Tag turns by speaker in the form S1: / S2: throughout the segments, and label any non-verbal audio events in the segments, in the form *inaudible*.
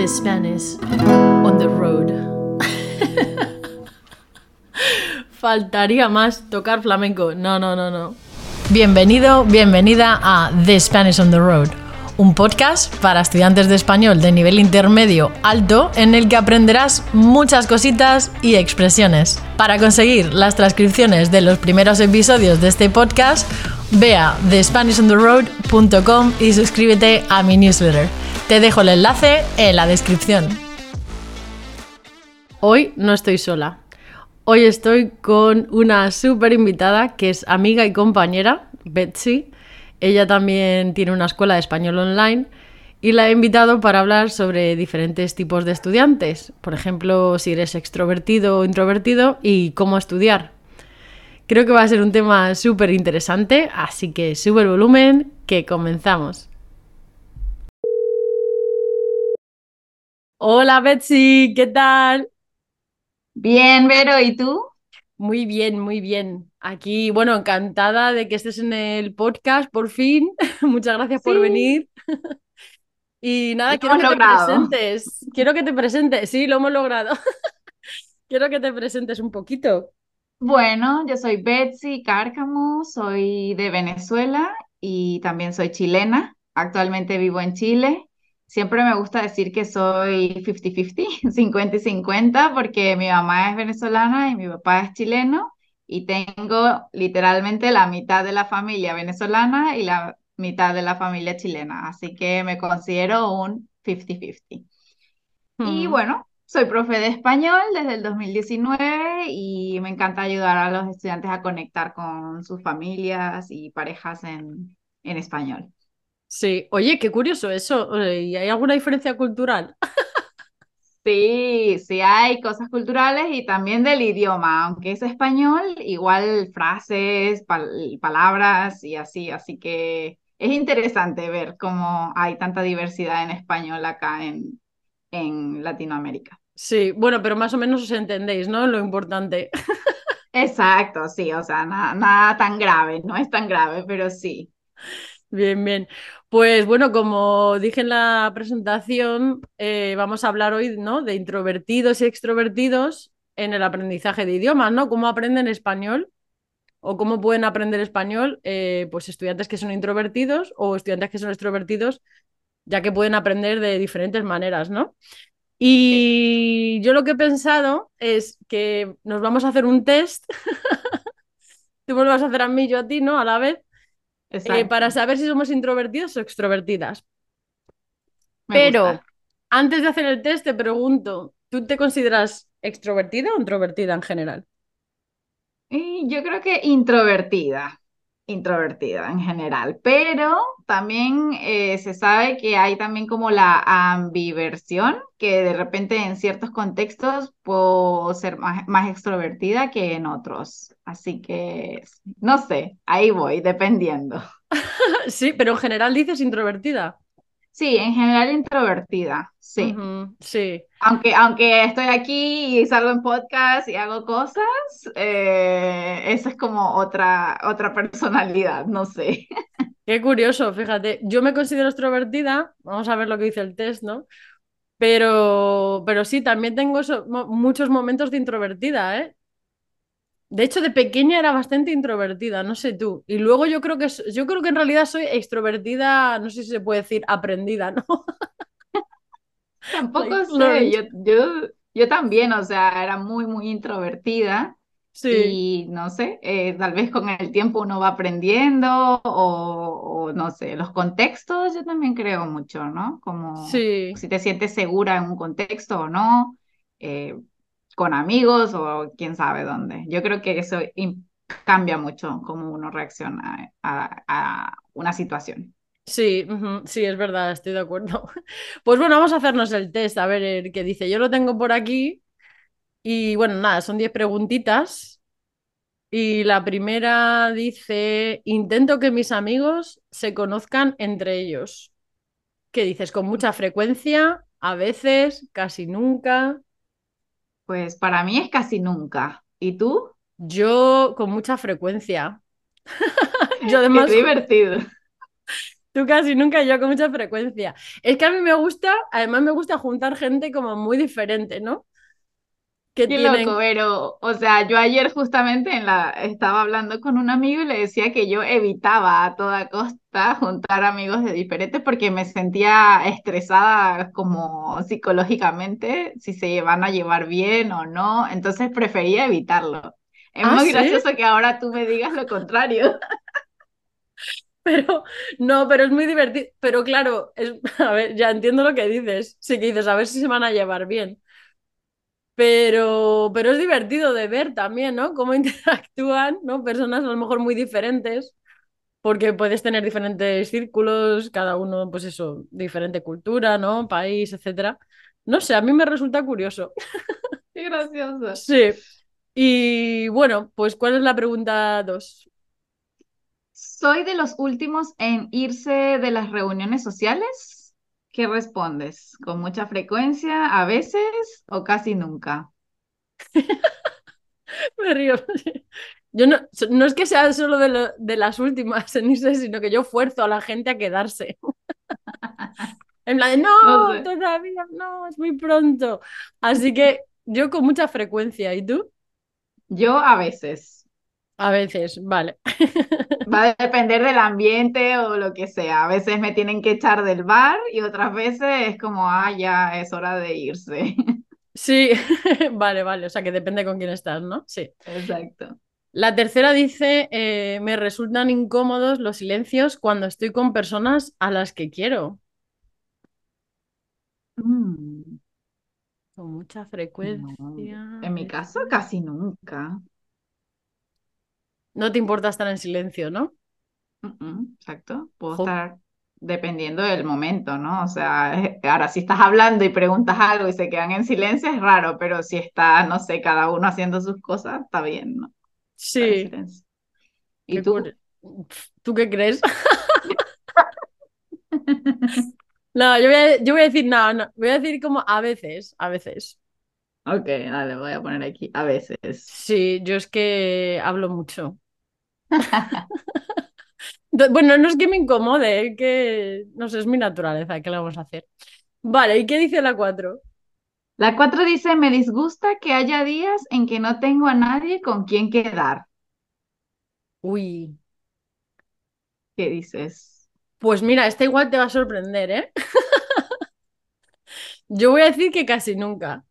S1: The Spanish on the road. *laughs* Faltaría más tocar flamenco. No, no, no, no. Bienvenido, bienvenida a The Spanish on the Road, un podcast para estudiantes de español de nivel intermedio alto en el que aprenderás muchas cositas y expresiones. Para conseguir las transcripciones de los primeros episodios de este podcast, ve a thespanishontheroad.com y suscríbete a mi newsletter. Te dejo el enlace en la descripción. Hoy no estoy sola. Hoy estoy con una súper invitada que es amiga y compañera, Betsy. Ella también tiene una escuela de español online y la he invitado para hablar sobre diferentes tipos de estudiantes. Por ejemplo, si eres extrovertido o introvertido y cómo estudiar. Creo que va a ser un tema súper interesante, así que sube el volumen, que comenzamos. Hola Betsy, ¿qué tal?
S2: Bien, Vero, ¿y tú?
S1: Muy bien, muy bien. Aquí, bueno, encantada de que estés en el podcast por fin. *laughs* Muchas gracias por
S2: Sí.
S1: venir. *laughs* Y nada,
S2: Lo
S1: quiero que te presentes. Quiero que te presentes. Sí, lo hemos logrado. *laughs* Quiero que te presentes un poquito.
S2: Bueno, yo soy Betsy Cárcamo, soy de Venezuela y también soy chilena. Actualmente vivo en Chile. Siempre me gusta decir que soy 50-50, 50 *laughs* y 50, porque mi mamá es venezolana y mi papá es chileno y tengo literalmente la mitad de la familia venezolana y la mitad de la familia chilena. Así que me considero un 50-50. Y
S1: Mm.
S2: bueno, soy profe de español desde el 2019 y me encanta ayudar a los estudiantes a conectar con sus familias y parejas en, en español.
S1: Sí, oye, qué curioso eso. Eh, ¿Y hay alguna diferencia cultural? *laughs*
S2: Sí, sí hay cosas culturales y también del idioma, aunque es español, igual frases, pal- palabras y así, así que es interesante ver cómo hay tanta diversidad en español acá en, en Latinoamérica.
S1: Sí, bueno, pero más o menos os entendéis, ¿no? Lo importante. *laughs*
S2: Exacto, sí, o sea, nada, nada tan grave, no es tan grave, pero sí.
S1: Bien, bien. Pues bueno, como dije en la presentación, eh, vamos a hablar hoy, ¿no? de introvertidos y extrovertidos en el aprendizaje de idiomas, ¿no? ¿Cómo aprenden español? ¿O cómo pueden aprender español? eh, pues estudiantes que son introvertidos o estudiantes que son extrovertidos, ya que pueden aprender de diferentes maneras, ¿no? Y yo lo que he pensado es que nos vamos a hacer un test. *laughs* Tú me lo vas a hacer a mí, yo a ti, ¿no? A la vez. Eh, para saber si somos introvertidos o extrovertidas.
S2: me
S1: Pero
S2: gusta.
S1: antes de hacer el test, te pregunto, ¿tú te consideras extrovertida o introvertida en general?
S2: Yo creo que introvertida, introvertida en general, pero también eh, se sabe que hay también como la ambiversión, que de repente en ciertos contextos puedo ser más, más extrovertida que en otros. Así que, no sé, ahí voy, dependiendo. *laughs*
S1: Sí, pero en general dices introvertida.
S2: Sí, en general introvertida, sí.
S1: Sí.
S2: Aunque, aunque estoy aquí y salgo en podcast y hago cosas, eh, esa es como otra, otra personalidad, no sé.
S1: Qué curioso, fíjate. Yo me considero extrovertida, vamos a ver lo que dice el test, ¿no? Pero, pero sí, también tengo mo- muchos momentos de introvertida, ¿eh? De hecho, de pequeña era bastante introvertida, no sé tú. Y luego yo creo que yo creo que en realidad soy extrovertida, no sé si se puede decir aprendida, ¿no? *laughs*
S2: Tampoco
S1: Like
S2: sé,
S1: learned.
S2: yo, yo, yo también, o sea, era muy, muy introvertida
S1: Sí,
S2: y no sé, eh, tal vez con el tiempo uno va aprendiendo o, o no sé, los contextos yo también creo mucho, ¿no? Como
S1: sí.
S2: si te sientes segura en un contexto o no, eh, con amigos o quién sabe dónde. Yo creo que eso cambia mucho cómo uno reacciona a, a una situación.
S1: Sí, sí, es verdad, estoy de acuerdo. *laughs* Pues bueno, vamos a hacernos el test, a ver eh, qué dice. Yo lo tengo por aquí y bueno, nada, son 10 preguntitas. Y la primera dice, intento que mis amigos se conozcan entre ellos. ¿Qué dices? ¿Con mucha frecuencia? ¿A veces? ¿Casi nunca?
S2: Pues para mí es casi nunca. ¿Y tú?
S1: Yo con mucha frecuencia. *laughs* Yo *laughs*
S2: Qué
S1: además
S2: divertido.
S1: Tú casi nunca, yo con mucha frecuencia. Es que a mí me gusta, además me gusta juntar gente como muy diferente, ¿no? Que
S2: Qué
S1: tienen...
S2: loco, pero, o sea, yo ayer justamente en la, estaba hablando con un amigo y le decía que yo evitaba a toda costa juntar amigos de diferentes porque me sentía estresada como psicológicamente, si se van a llevar bien o no, entonces prefería evitarlo. Es
S1: ¿Ah,
S2: muy
S1: sí?
S2: gracioso que ahora tú me digas lo contrario. *laughs* *laughs*
S1: Pero no, pero es muy divertido. Pero claro, es, *laughs* a ver, ya entiendo lo que dices. Sí que dices, a ver si se van a llevar bien. Pero, pero es divertido de ver también, ¿no? Cómo *laughs* interactúan, ¿no? Personas a lo mejor muy diferentes, porque puedes tener diferentes círculos, cada uno, pues eso, diferente cultura, ¿no? País, etcétera. No sé, a mí me resulta curioso.
S2: Qué gracioso.
S1: Sí. Y bueno, pues ¿cuál es la pregunta dos?
S2: ¿Soy de los últimos en irse de las reuniones sociales? ¿Qué respondes? ¿Con mucha frecuencia, a veces o casi nunca? *laughs*
S1: Me río. Yo no, no es que sea solo de, lo- de las últimas en irse, sino que yo fuerzo a la gente a quedarse. *laughs* En plan de,
S2: No
S1: no,
S2: sé.
S1: todavía no, es muy pronto. Así que yo con mucha frecuencia. ¿Y tú?
S2: Yo a veces.
S1: A veces, vale.
S2: Va a *laughs* depender del ambiente o lo que sea. A veces me tienen que echar del bar y otras veces es como, ah, ya es hora de irse.
S1: Sí, *laughs* vale, vale. O sea que depende con quién estás, ¿no? Sí.
S2: Exacto.
S1: La tercera dice, eh, me resultan incómodos los silencios cuando estoy con personas a las que quiero.
S2: Mm,
S1: Con mucha
S2: no.
S1: frecuencia.
S2: En mi caso, casi nunca.
S1: No te importa estar en silencio, ¿no?
S2: Exacto. Puedo
S1: Jo,
S2: estar dependiendo del momento, ¿no? O sea, *laughs* ahora si estás hablando y preguntas algo y se quedan en silencio es raro, pero si está, no sé, cada uno haciendo sus cosas, está bien, ¿no?
S1: Sí.
S2: ¿Y
S1: qué
S2: tú?
S1: ¿Tú qué crees? *laughs* *laughs* No, yo voy a, yo voy a decir, no, no, voy a decir como a veces, a veces.
S2: Ok, dale, voy a poner aquí. A veces.
S1: Sí, yo es que hablo mucho. *laughs* Bueno, no es que me incomode, es que, no sé, es mi naturaleza, ¿qué le vamos a hacer? Vale, ¿y qué dice la 4?
S2: La cuatro dice, me disgusta que haya días en que no tengo a nadie con quien quedar.
S1: Uy,
S2: ¿Qué dices?
S1: pues mira, esta igual te va a sorprender, ¿eh? *laughs* Yo voy a decir que casi nunca,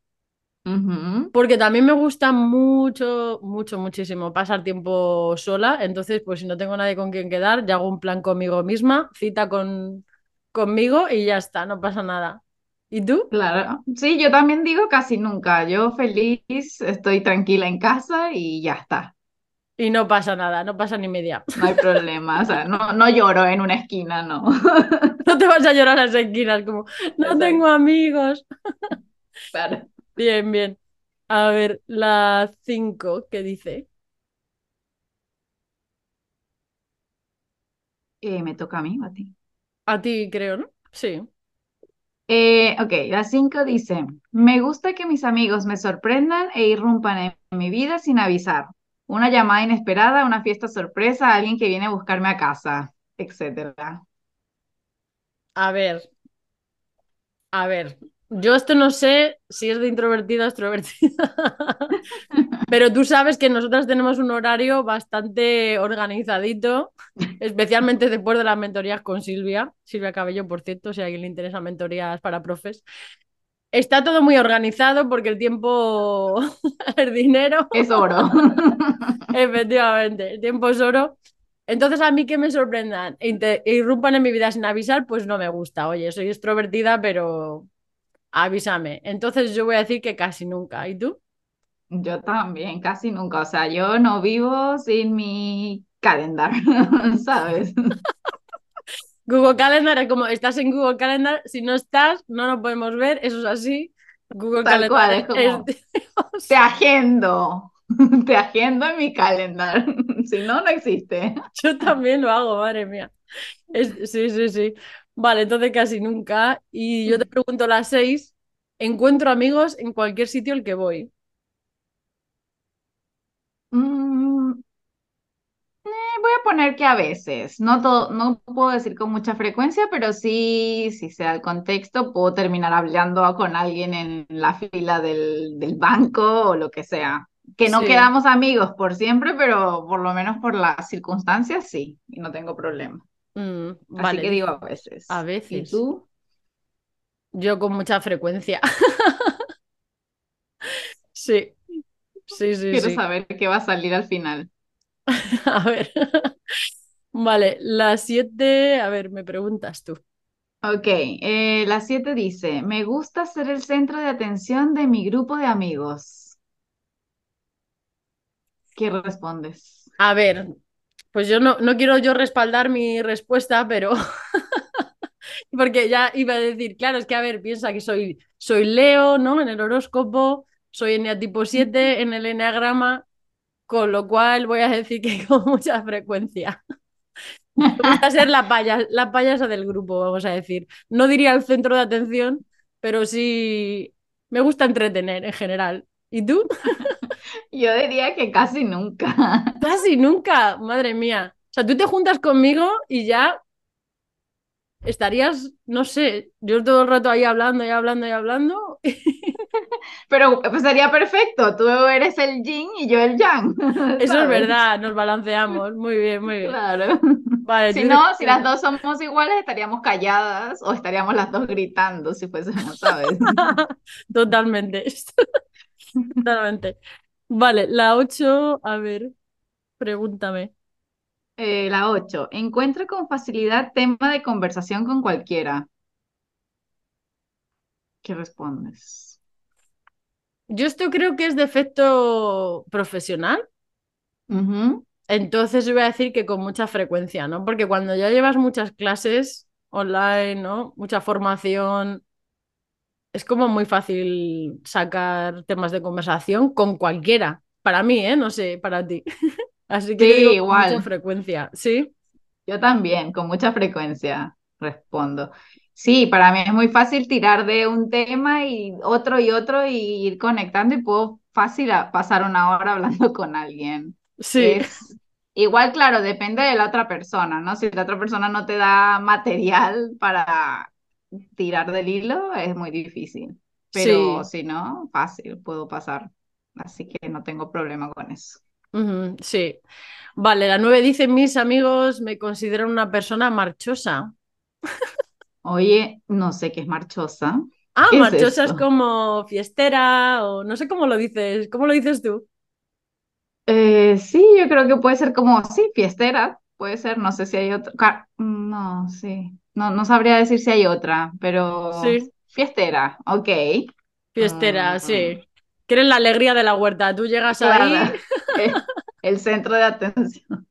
S1: Porque también me gusta mucho, mucho, muchísimo pasar tiempo sola, entonces pues si no tengo nadie con quien quedar, ya hago un plan conmigo misma, cita con, conmigo y ya está, no pasa nada. ¿Y tú?
S2: Claro. Sí, yo también digo casi nunca. Yo feliz, estoy tranquila en casa y ya está.
S1: Y no pasa nada, no pasa ni media.
S2: No hay problema. O sea, no, no lloro en una esquina, no. *laughs*
S1: No te vas a llorar a las esquinas como, no tengo amigos.
S2: Claro.
S1: Bien, bien. A ver, la 5, ¿qué dice?
S2: Eh, me toca a mí o a ti.
S1: A ti creo, ¿no? Sí.
S2: Eh, ok, la 5 dice, me gusta que mis amigos me sorprendan e irrumpan en mi vida sin avisar. Una llamada inesperada, una fiesta sorpresa, alguien que viene a buscarme a casa, etcétera.
S1: A ver, a ver. Yo esto no sé si es de introvertida o extrovertida. *laughs* Pero tú sabes que nosotras tenemos un horario bastante organizadito, *laughs* especialmente después de las mentorías con Silvia. Silvia Cabello, por cierto, si a alguien le interesa mentorías para profes. Está todo muy organizado porque el tiempo *laughs* es dinero.
S2: Es oro.
S1: Efectivamente, el tiempo es oro. Entonces, a mí que me sorprendan e e irrumpan en mi vida sin avisar, pues no me gusta. Oye, soy extrovertida, pero avísame. Entonces, yo voy a decir que casi nunca. ¿Y tú?
S2: Yo también, casi nunca. O sea, yo no vivo sin mi calendar, *laughs* ¿sabes? *laughs*
S1: Google Calendar es como, estás en Google Calendar, si no estás, no nos podemos ver, eso es así. Google
S2: Tal
S1: Calendar
S2: cual, es como, te *laughs* agendo, te agendo en mi calendar. Si no, no existe.
S1: Yo también lo hago, madre mía. Es- sí, sí, sí. Vale, entonces casi nunca. Y yo te pregunto las seis, encuentro amigos en cualquier sitio al que voy.
S2: Mm, eh, voy a poner que a veces, no todo, no puedo decir con mucha frecuencia, pero sí, si se da el contexto, puedo terminar hablando con alguien en la fila del, del banco o lo que sea. Que no
S1: Sí.
S2: quedamos amigos por siempre, pero por lo menos por las circunstancias sí, y no tengo problema.
S1: Mm,
S2: Así
S1: vale,
S2: que digo a veces.
S1: a
S2: ¿Y
S1: veces.
S2: tú?
S1: Yo con mucha frecuencia. *laughs* Sí, sí, sí,
S2: Quiero
S1: sí.
S2: saber qué va a salir al final. *laughs*
S1: A ver. Vale, las siete, a ver, me preguntas tú.
S2: Ok, eh, la 7 dice, me gusta ser el centro de atención de mi grupo de amigos. ¿Qué respondes?
S1: A ver, pues yo no, no quiero yo respaldar mi respuesta, pero *laughs* porque ya iba a decir, claro, es que a ver, piensa que soy, soy Leo, ¿no? En el horóscopo, soy eneatipo 7 en el eneagrama, con lo cual voy a decir que *laughs* con mucha frecuencia. Me gusta ser la payasa, la payasa del grupo, vamos a decir. No diría el centro de atención, pero sí me gusta entretener en general. ¿Y tú? *laughs*
S2: Yo diría que casi nunca. *laughs*
S1: Casi nunca, madre mía. O sea, tú te juntas conmigo y ya estarías, no sé, yo todo el rato ahí hablando y hablando y hablando. *laughs*
S2: Pero pues, sería perfecto, tú eres el yin y yo el yang, *laughs*
S1: Eso es verdad, nos balanceamos. Muy bien, muy bien.
S2: Claro.
S1: Vale,
S2: Si no, si las dos somos iguales, estaríamos calladas o estaríamos las dos gritando si fuésemos, ¿sabes?
S1: Totalmente. Totalmente. Vale, la 8, a ver, pregúntame.
S2: Eh, la 8. Encuentra con facilidad tema de conversación con cualquiera. ¿Qué respondes?
S1: Yo esto creo que es defecto profesional, entonces yo voy a decir que con mucha frecuencia, ¿no? Porque cuando ya llevas muchas clases online, ¿no? Mucha formación, es como muy fácil sacar temas de conversación con cualquiera. Para mí, ¿eh? No sé, para ti. *laughs* Así que
S2: Sí,
S1: digo con mucha
S2: igual.
S1: frecuencia, ¿sí?
S2: Yo también, con mucha frecuencia respondo. Sí, para mí es muy fácil tirar de un tema y otro y otro y ir conectando y puedo fácil pasar una hora hablando *laughs* con alguien.
S1: Sí,
S2: Es igual, claro, depende de la otra persona, ¿no? Si la otra persona no te da material para tirar del hilo, es muy difícil. Pero
S1: sí.
S2: si no, fácil, puedo pasar. Así que no tengo problema con eso.
S1: Sí. Vale, la 9 dice, mis amigos me consideran una persona marchosa.
S2: Oye, no sé qué es marchosa.
S1: Ah,
S2: ¿Qué es
S1: marchosa es como fiestera o no sé cómo lo dices. ¿Cómo lo dices tú?
S2: Eh, sí, yo creo que puede ser como, sí, fiestera, puede ser, no sé si hay otra, ca- no, sí, no, no sabría decir si hay otra, pero
S1: Sí,
S2: fiestera, ok.
S1: fiestera,
S2: Mm,
S1: sí. Que eres la alegría de la huerta. Tú llegas ahí,
S2: claro, *laughs* el, el centro de atención,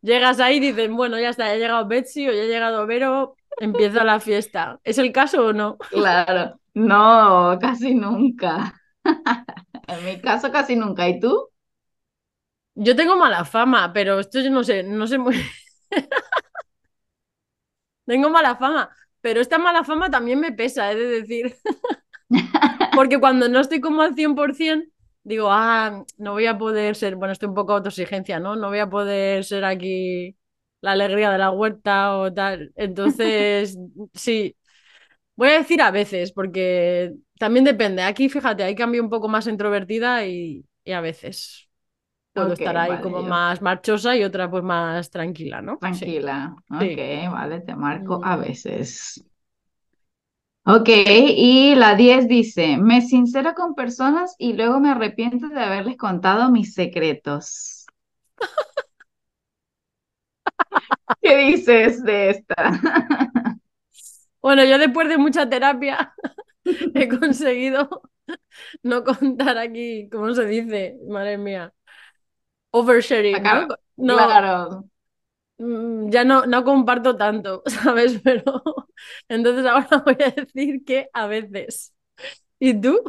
S1: llegas ahí y dices, bueno, ya está, ya ha llegado Betsy o ya ha llegado Vero, empieza la fiesta. ¿Es el caso o no?
S2: claro, no, casi nunca. *laughs* En mi caso, casi nunca. ¿Y tú?
S1: Yo tengo mala fama, pero esto yo no sé, no sé muy... *laughs* Tengo mala fama, pero esta mala fama también me pesa, he de decir. *laughs* Porque cuando no estoy como al 100%, digo, ah, no voy a poder ser, bueno, estoy un poco autoexigencia, ¿no? No voy a poder ser aquí la alegría de la huerta o tal. Entonces, *laughs* sí, voy a decir a veces, porque también depende. Aquí, fíjate, hay cambio un poco más introvertida y, y a veces puedo
S2: Ok,
S1: estar ahí
S2: vale,
S1: como
S2: yo,
S1: más marchosa y otra pues más tranquila, ¿no? Sí,
S2: tranquila. Ok,
S1: sí.
S2: vale, te marco a
S1: Mm.
S2: veces. Ok, y la 10 dice, me sincero con personas y luego me arrepiento de haberles contado mis secretos. *laughs* ¿Qué dices de esta?
S1: Bueno, yo después de mucha terapia *laughs* he conseguido no contar aquí, ¿cómo se dice? Madre mía. Oversharing.
S2: Acá,
S1: No,
S2: claro.
S1: mm, ya no, no comparto tanto, *laughs* ¿sabes? Pero entonces ahora voy a decir que a veces. ¿Y tú?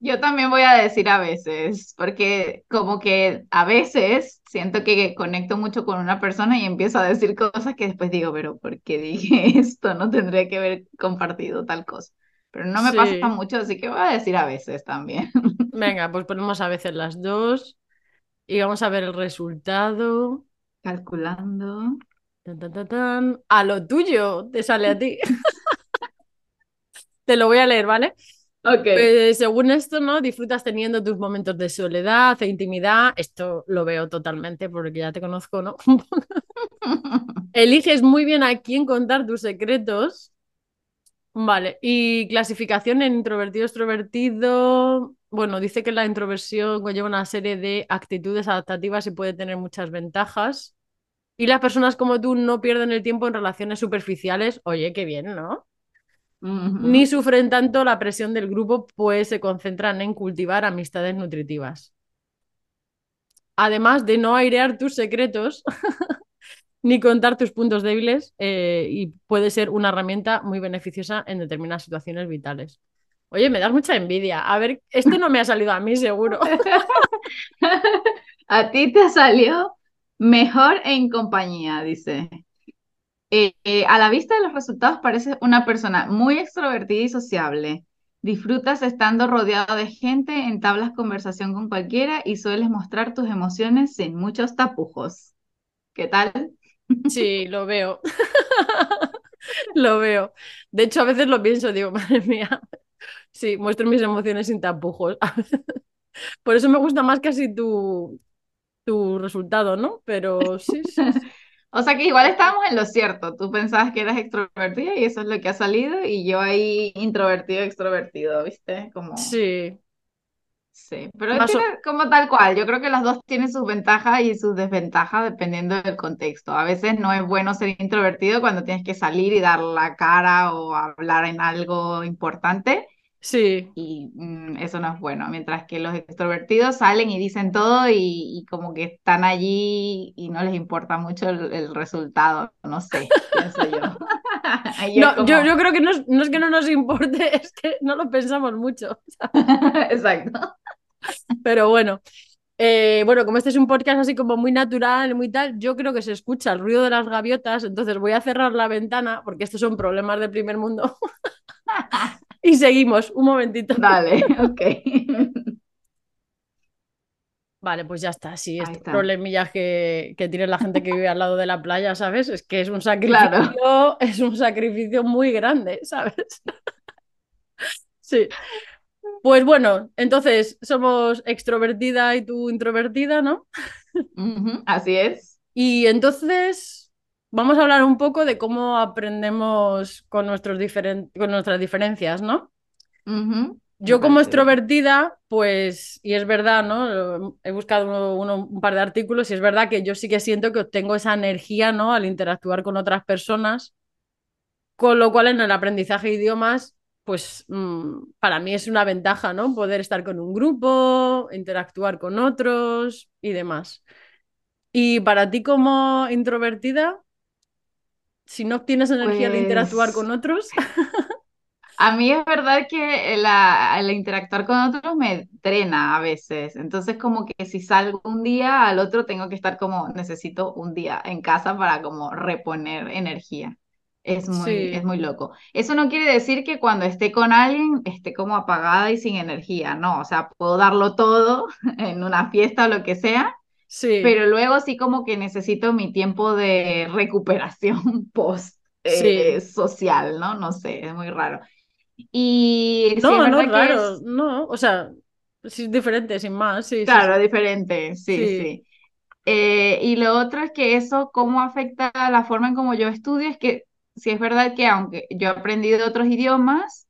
S2: Yo también voy a decir a veces, porque como que a veces siento que conecto mucho con una persona y empiezo a decir cosas que después digo, pero ¿por qué dije *laughs* esto? No tendría que haber compartido tal cosa. Pero no me pasa
S1: Sí.
S2: mucho, así que voy a decir a veces también.
S1: Venga, pues ponemos a veces las dos y vamos a ver el resultado.
S2: Calculando.
S1: Tan, tan, tan, tan. A lo tuyo te sale a ti. *laughs* Te lo voy a leer, ¿vale?
S2: Ok.
S1: Pues, según esto, ¿no? Disfrutas teniendo tus momentos de soledad e intimidad. Esto lo veo totalmente porque ya te conozco, ¿no? *laughs* Eliges muy bien a quién contar tus secretos. Vale, y clasificación en introvertido, extrovertido. Bueno, dice que la introversión conlleva una serie de actitudes adaptativas y puede tener muchas ventajas. Y las personas como tú no pierden el tiempo en relaciones superficiales. Oye, qué bien, ¿no? Ni sufren tanto la presión del grupo, pues se concentran en cultivar amistades nutritivas. Además de no airear tus secretos *laughs* ni contar tus puntos débiles, eh, y puede ser una herramienta muy beneficiosa en determinadas situaciones vitales. Oye, me das mucha envidia. A ver, esto no me ha salido a mí, seguro. *laughs*
S2: A ti te salió mejor en compañía, dice. Eh, eh, a la vista de los resultados pareces una persona muy extrovertida y sociable. Disfrutas estando rodeado de gente, entablas conversación con cualquiera y sueles mostrar tus emociones sin muchos tapujos. ¿Qué tal?
S1: Sí, *laughs* lo veo. *laughs* Lo veo. De hecho, a veces lo pienso, digo, madre mía. Sí, muestro mis emociones sin tapujos. *laughs* Por eso me gusta más casi tu, tu resultado, ¿no? Pero sí, sí, sí. *laughs*
S2: O sea que igual estábamos en lo cierto. Tú pensabas que eras extrovertida y eso es lo que ha salido y yo ahí introvertido, extrovertido, ¿viste? Como...
S1: Sí,
S2: Sí, pero
S1: más
S2: tiene
S1: o-
S2: como tal cual. Yo creo que las dos tienen sus ventajas y sus desventajas dependiendo del contexto. A veces no es bueno ser introvertido cuando tienes que salir y dar la cara o hablar en algo importante
S1: sí,
S2: y mm, eso no es bueno. Mientras que los extrovertidos salen y dicen todo y, y como que están allí y no les importa mucho el, el resultado. No sé, *laughs* pienso yo. *laughs*
S1: No, yo,
S2: como...
S1: yo creo que no es, no es que no nos importe, *laughs* es que no lo pensamos mucho.
S2: Exacto. *laughs*
S1: Pero bueno, eh, bueno, como este es un podcast así como muy natural, muy tal, yo creo que se escucha el ruido de las gaviotas, entonces voy a cerrar la ventana porque estos son problemas de primer mundo. *laughs* Y seguimos, un momentito.
S2: Dale, *laughs* ok.
S1: Vale, pues ya está. Sí, estos
S2: está.
S1: problemillas que, que tiene la gente que vive al lado de la playa, ¿sabes? Es que es un
S2: Claro.
S1: sacrificio, es un sacrificio muy grande, ¿sabes? Sí. Pues bueno, entonces somos extrovertida y tú introvertida, ¿no?
S2: Así es.
S1: Y entonces vamos a hablar un poco de cómo aprendemos con, nuestros diferen- con nuestras diferencias, ¿no? Yo como extrovertida, pues, y es verdad, ¿no? He buscado uno- uno- un par de artículos y es verdad que yo sí que siento que obtengo esa energía, ¿no? Al interactuar con otras personas, con lo cual en el aprendizaje de idiomas, pues mm, para mí es una ventaja, ¿no? Poder estar con un grupo, interactuar con otros y demás. Y para ti como introvertida, si no obtienes energía al interactuar
S2: Pues
S1: con otros, *laughs*
S2: a mí es verdad que la, el interactuar con otros me drena a veces. Entonces como que si salgo un día, al otro tengo que estar como necesito un día en casa para como reponer energía. Es muy, es
S1: sí,
S2: muy loco. Eso no quiere decir que cuando esté con alguien esté como apagada y sin energía, no. O sea, puedo darlo todo *laughs* en una fiesta o lo que sea
S1: sí,
S2: pero luego sí como que necesito mi tiempo de recuperación *laughs* post eh,
S1: sí.
S2: social, ¿no? No sé, es muy raro. Y sí es
S1: No, no,
S2: verdad que
S1: raro,
S2: es,
S1: no, o sea, sí es diferente, sin más, sí, sí, sí.
S2: claro, diferente, sí,
S1: Sí,
S2: sí. Eh, y lo otro es que eso, cómo afecta la forma en cómo yo estudio, es que sí es verdad que aunque yo he aprendido otros idiomas,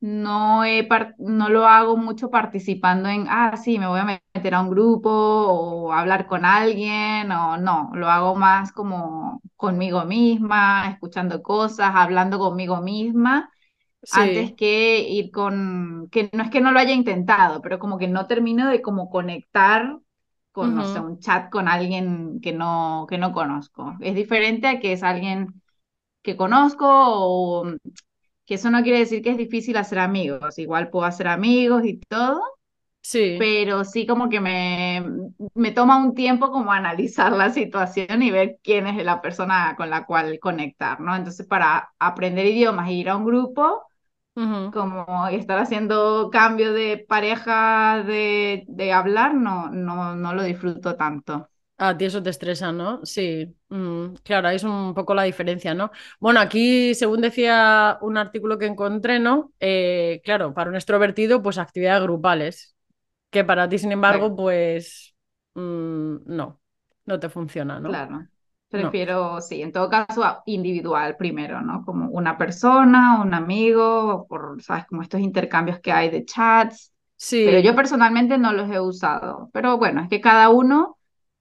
S2: no, he no lo hago mucho participando en, ah, sí, me voy a meter a un grupo o hablar con alguien, o no, lo hago más como conmigo misma, escuchando cosas, hablando conmigo misma, antes que ir con, que no es que no lo haya intentado, pero como que no termino de como conectar con, no sé, un chat con alguien que no, que no conozco. Es diferente a que es alguien que conozco o que eso no quiere decir que es difícil hacer amigos. Igual puedo hacer amigos y todo,
S1: sí,
S2: pero sí como que me, me toma un tiempo como analizar la situación y ver quién es la persona con la cual conectar, ¿no? Entonces, para aprender idiomas e ir a un grupo como estar haciendo cambio de pareja de, de hablar, no, no, no lo disfruto tanto.
S1: A ti eso te estresa, ¿no? Sí, mm, claro, ahí es un poco la diferencia, ¿no? Bueno, aquí, según decía un artículo que encontré, ¿no? Eh, claro, para un extrovertido, pues actividades grupales, que para ti, sin embargo, pues mm, no, no te funciona, ¿no?
S2: Claro. Prefiero, sí, en todo caso, individual primero, ¿no? Como una persona, un amigo, por, ¿sabes? Como estos intercambios que hay de chats. Sí. Pero yo personalmente no los he usado. Pero bueno, es que cada uno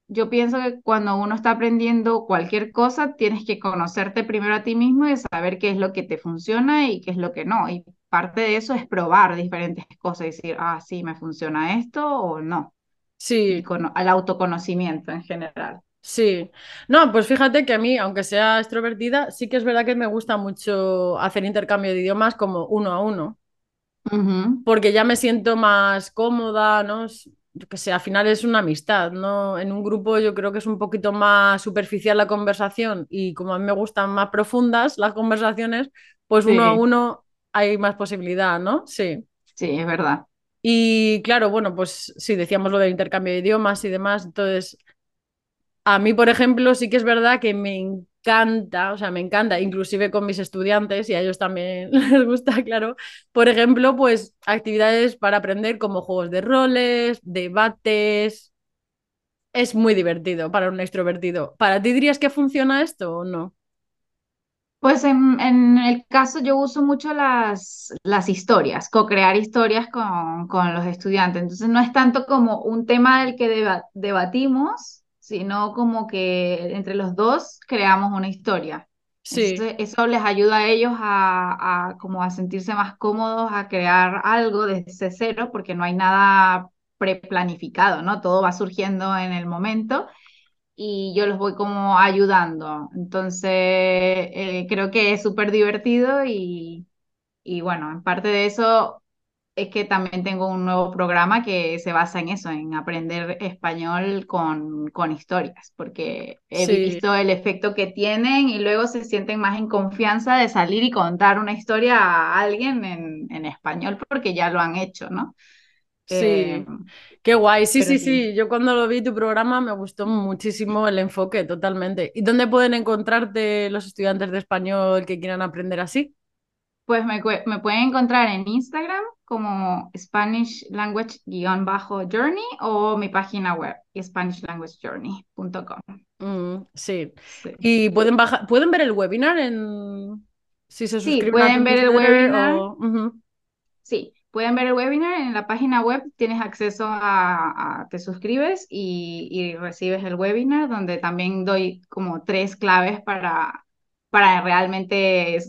S2: yo pienso que cuando uno está aprendiendo cualquier cosa, tienes que conocerte primero a ti mismo y saber qué es lo que te funciona y qué es lo que no. Y parte de eso es probar diferentes cosas y decir, ah, sí, me funciona esto o no.
S1: Sí.
S2: con, al autoconocimiento en general.
S1: Sí, no, pues fíjate que a mí, aunque sea extrovertida, sí que es verdad que me gusta mucho hacer intercambio de idiomas como uno a uno, porque ya me siento más cómoda, ¿no? Que sé, al final es una amistad, ¿no? En un grupo yo creo que es un poquito más superficial la conversación y como a mí me gustan más profundas las conversaciones, pues uno a uno hay más posibilidad, ¿no? Sí.
S2: Sí, es verdad.
S1: Y claro, bueno, pues sí, decíamos lo del intercambio de idiomas y demás, entonces a mí, por ejemplo, sí que es verdad que me encanta, o sea, me encanta, inclusive con mis estudiantes y a ellos también *laughs* les gusta, claro. Por ejemplo, pues actividades para aprender como juegos de roles, debates. Es muy divertido para un extrovertido. ¿Para ti dirías que funciona esto o no?
S2: Pues en, el caso yo uso mucho las, las historias, co-crear historias con, con, los estudiantes. Entonces no es tanto como un tema del que debatimos, sino como que entre los dos creamos una historia. Sí. eso les ayuda a ellos a, como a sentirse más cómodos, a crear algo desde cero, porque no hay nada preplanificado, ¿no? Todo va surgiendo en el momento y yo los voy como ayudando. Entonces, eh, creo que es súper divertido y, y bueno, en parte de eso es que también tengo un nuevo programa que se basa en eso, en aprender español con, con historias, porque he visto el efecto que tienen y luego se sienten más en confianza de salir y contar una historia a alguien en, en español porque ya lo han hecho, ¿no?
S1: Sí, eh, qué guay. Sí, sí, sí, Yo cuando lo vi tu programa me gustó muchísimo el enfoque, totalmente. ¿Y dónde pueden encontrarte los estudiantes de español que quieran aprender así?
S2: Pues me, me pueden encontrar en Instagram como Spanish Language-Journey o mi página web, SpanishLanguageJourney.com.
S1: Mm, sí. Y pueden bajar, pueden ver el webinar en si se suscriben
S2: sí, pueden ver el webinar. Sí, pueden ver el webinar en la página web. Tienes acceso a, te suscribes y, y, recibes el webinar donde también doy como tres claves para para realmente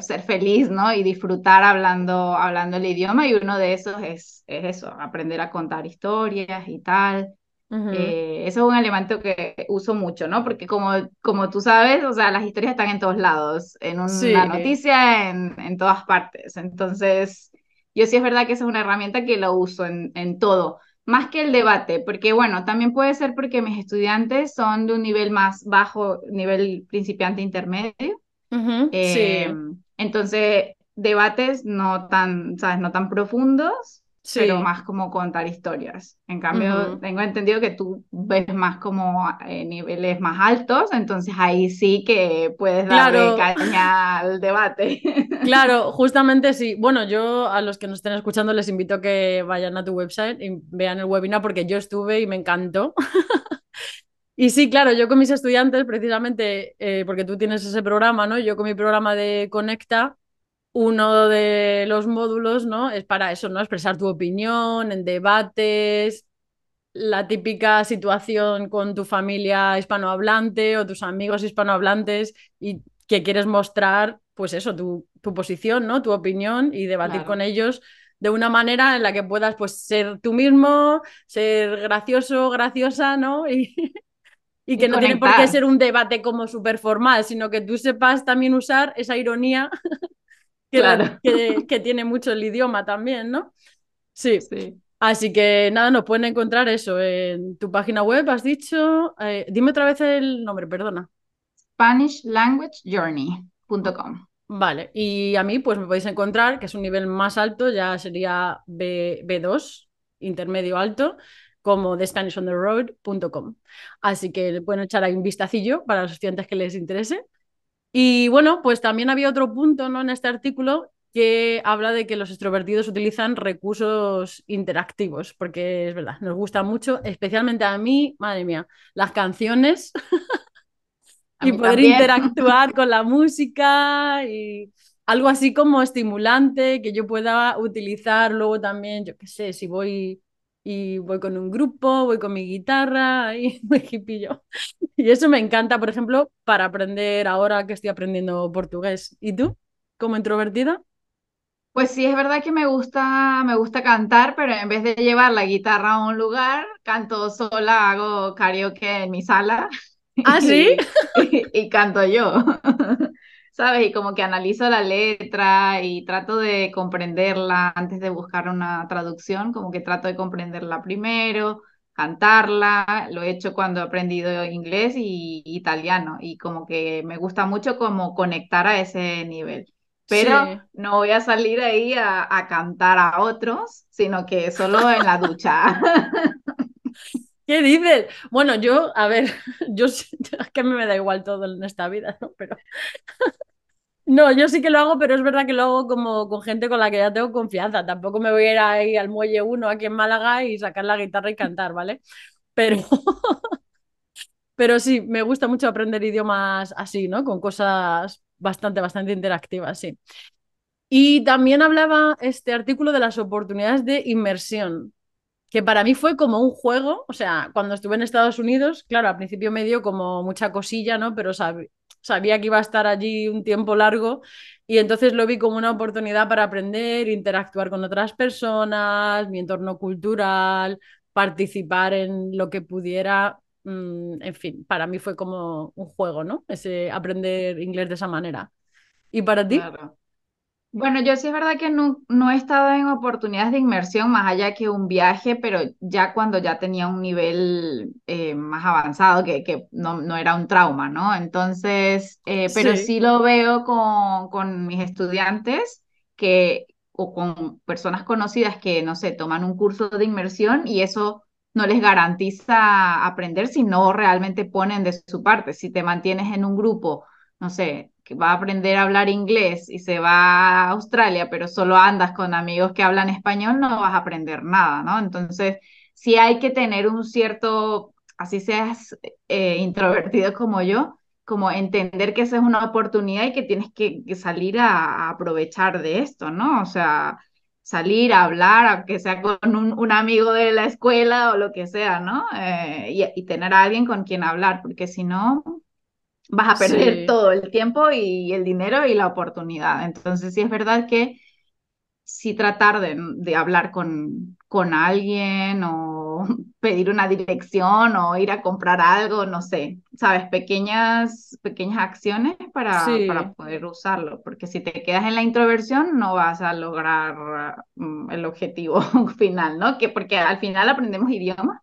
S2: ser feliz, ¿no? Y disfrutar hablando, hablando el idioma y uno de esos es, es eso, aprender a contar historias y tal. Eh, eso es un elemento que uso mucho, ¿no? Porque como, como tú sabes, o sea, las historias están en todos lados, en una noticia, en, en todas partes. Entonces, yo sí es verdad que esa es una herramienta que lo uso en, en todo más que el debate, porque bueno, también puede ser porque mis estudiantes son de un nivel más bajo, nivel principiante intermedio, Em, entonces, debates no tan, ¿sabes? No tan profundos, pero más como contar historias. En cambio, tengo entendido que tú ves más como eh, niveles más altos, entonces ahí sí que puedes darle caña al debate. *laughs*
S1: Claro, justamente sí. Bueno, yo a los que nos estén escuchando les invito a que vayan a tu website y vean el webinar porque yo estuve y me encantó. *laughs* Y sí, claro, yo con mis estudiantes, precisamente, eh, porque tú tienes ese programa, ¿no? Yo con mi programa de Conecta, uno de los módulos, ¿no? Es para eso, ¿no? Expresar tu opinión en debates, la típica situación con tu familia hispanohablante o tus amigos hispanohablantes y que quieres mostrar, pues eso, tu, tu posición, ¿no? Tu opinión y debatir con ellos de una manera en la que puedas, pues, ser tú mismo, ser gracioso, graciosa, ¿no? *laughs* Y, y que no tiene por qué ser un debate como súper formal, sino que tú sepas también usar esa ironía *laughs* que, que, tiene mucho el idioma también, ¿no? Sí. sí. Así que nada, nos pueden encontrar eso en tu página web, has dicho. Eh, dime otra vez el nombre, perdona.
S2: SpanishLanguageJourney.com.
S1: Vale, y a mí pues me podéis encontrar, que es un nivel más alto, ya sería B, B2, intermedio alto, como thespanishontheroad.com. Así que le pueden echar ahí un vistacillo para los estudiantes que les interese. Y bueno, pues también había otro punto ¿no? en este artículo que habla de que los extrovertidos utilizan recursos interactivos, porque es verdad, nos gusta mucho, especialmente a mí, madre mía, las canciones *laughs* y poder interactuar con la *laughs* música y algo así como estimulante que yo pueda utilizar luego también, yo qué sé, si voy y voy con un grupo, voy con mi guitarra y muy hipillo. Y eso me encanta, por ejemplo, para aprender ahora que estoy aprendiendo portugués. ¿Y tú, como introvertida?
S2: Pues sí, es verdad que me gusta, me gusta cantar, pero en vez de llevar la guitarra a un lugar, canto sola, hago karaoke en mi sala.
S1: ¿Ah, sí? *laughs*
S2: y canto yo. *laughs* ¿sabes? Y como que analizo la letra y trato de comprenderla antes de buscar una traducción, como que trato de comprenderla primero, cantarla, lo he hecho cuando he aprendido inglés y italiano y como que me gusta mucho como conectar a ese nivel. Pero no voy a salir ahí a, a cantar a otros, sino que solo en la ducha. *laughs*
S1: ¿Qué dices? Bueno, yo, a ver, *laughs* yo es que a mí me da igual todo en esta vida, ¿no? Pero *laughs* no, yo sí que lo hago, pero es verdad que lo hago como con gente con la que ya tengo confianza. Tampoco me voy a ir ahí al muelle 1 aquí en Málaga y sacar la guitarra y cantar, ¿vale? Pero, *laughs* pero sí, me gusta mucho aprender idiomas así, ¿no? Con cosas bastante, bastante interactivas, sí. Y también hablaba este artículo de las oportunidades de inmersión que para mí fue como un juego, o sea, cuando estuve en Estados Unidos, claro, al principio me dio como mucha cosilla, ¿no? Pero sabía que iba a estar allí un tiempo largo y entonces lo vi como una oportunidad para aprender, interactuar con otras personas, mi entorno cultural, participar en lo que pudiera, mm, en fin, para mí fue como un juego, ¿no? Ese aprender inglés de esa manera. ¿Y para ti?
S2: Bueno, yo sí es verdad que no, no he estado en oportunidades de inmersión más allá que un viaje, pero ya cuando ya tenía un nivel eh, más avanzado, que, que no, no, era un trauma, ¿no? Entonces, eh, pero sí. lo veo con, con mis estudiantes que, o con personas conocidas que, no sé, toman un curso de inmersión y eso no les garantiza aprender si no realmente ponen de su parte. Si te mantienes en un grupo, no sé, que va a aprender a hablar inglés y se va a Australia, pero solo andas con amigos que hablan español, no vas a aprender nada, ¿no? Entonces, sí hay que tener un cierto, así seas eh, introvertido como yo, como entender que esa es una oportunidad y que tienes que, salir a, aprovechar de esto, ¿no? O sea, salir a hablar, aunque sea con un, amigo de la escuela o lo que sea, ¿no? Eh, y, y, tener a alguien con quien hablar, porque si no, vas a perder todo el tiempo y el dinero y la oportunidad. Entonces, sí es verdad que sí tratar de, de hablar con, con alguien o *laughs* pedir una dirección o ir a comprar algo, no sé, sabes, pequeñas, pequeñas acciones para, para poder usarlo, porque si te quedas en la introversión no vas a lograr mm, el objetivo *laughs* final, ¿no? Que porque al final aprendemos idiomas